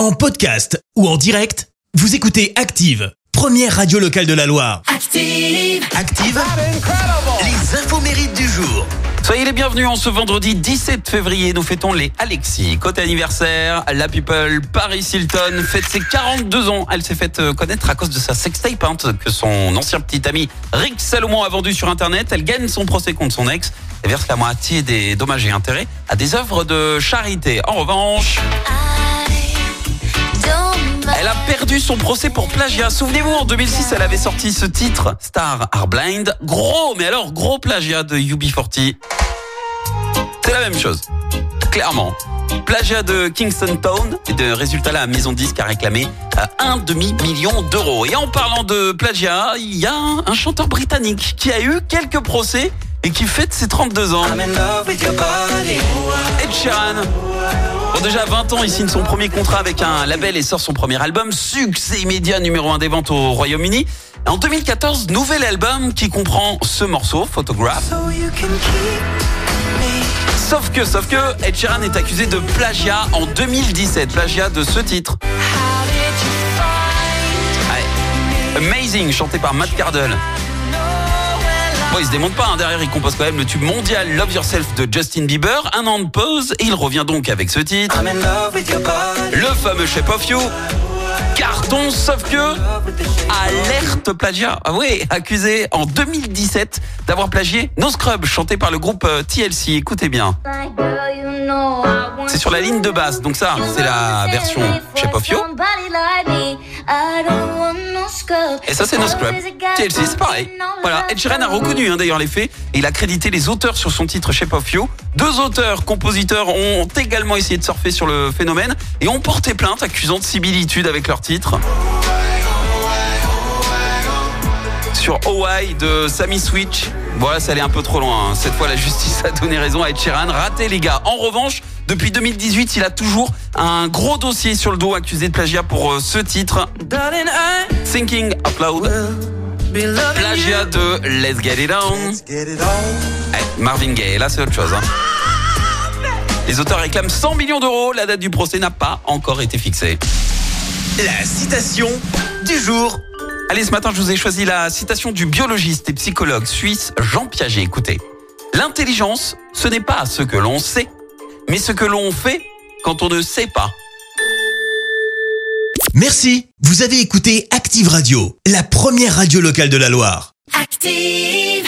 En podcast ou en direct, vous écoutez Active, première radio locale de la Loire. Active. Active, les infos mérites du jour. Soyez les bienvenus en ce vendredi 17 février. Nous fêtons les Alexis. Côté anniversaire, la People Paris Hilton fête ses 42 ans. Elle s'est faite euh, connaître à cause de sa sextape hein, que son ancien petit ami Rick Salomon a vendu sur Internet. Elle gagne son procès contre son ex et verse la moitié des dommages et intérêts à des œuvres de charité. En revanche... Elle a perdu son procès pour plagiat. Souvenez-vous, en 2006, elle avait sorti ce titre, Star Are Blind. Gros, mais alors gros plagiat de UB40. C'est la même chose, clairement. Plagiat de Kingston Town. Et de résultat, la maison de disque a réclamé euh, un demi-million d'euros. Et en parlant de plagiat, il y a un chanteur britannique qui a eu quelques procès et qui fête ses 32 ans. Ed Sheeran. Bon déjà 20 ans, il signe son premier contrat avec un label et sort son premier album. Succès immédiat numéro 1 des ventes au Royaume-Uni. En 2014, nouvel album qui comprend ce morceau, Photograph. Sauf que, sauf que, Ed Sheeran est accusé de plagiat en 2017. Plagiat de ce titre. Amazing, chanté par Matt Cardle. Bon, il se démonte pas, hein. derrière il compose quand même le tube mondial Love Yourself de Justin Bieber, un an de pause, et il revient donc avec ce titre. Le fameux Shape of You. Carton, sauf que alerte plagiat. Ah oui, accusé en 2017 d'avoir plagié No Scrub, chanté par le groupe euh, TLC. Écoutez bien. C'est sur la ligne de basse, donc ça, c'est la version Shape of You. Et ça, c'est No Scrub. TLC, c'est pareil. Voilà, Ed Sheeran a reconnu hein, d'ailleurs les faits et il a crédité les auteurs sur son titre Shape of You. Deux auteurs, compositeurs ont également essayé de surfer sur le phénomène et ont porté plainte accusant de similitude avec leur titre. Sur Hawaii de Sammy Switch. Voilà, ça allait un peu trop loin. hein. Cette fois, la justice a donné raison à Ed Sheeran. Raté, les gars. En revanche, depuis 2018, il a toujours un gros dossier sur le dos accusé de plagiat pour euh, ce titre. Thinking Out Loud. Plagiat de Let's Get It On. Eh, Marvin Gaye, là c'est autre chose. hein. Les auteurs réclament 100 millions d'euros. La date du procès n'a pas encore été fixée. La citation du jour. Allez, ce matin, je vous ai choisi la citation du biologiste et psychologue suisse Jean Piaget. Écoutez, l'intelligence, ce n'est pas ce que l'on sait, mais ce que l'on fait quand on ne sait pas. Merci. Vous avez écouté Active Radio, la première radio locale de la Loire. Active.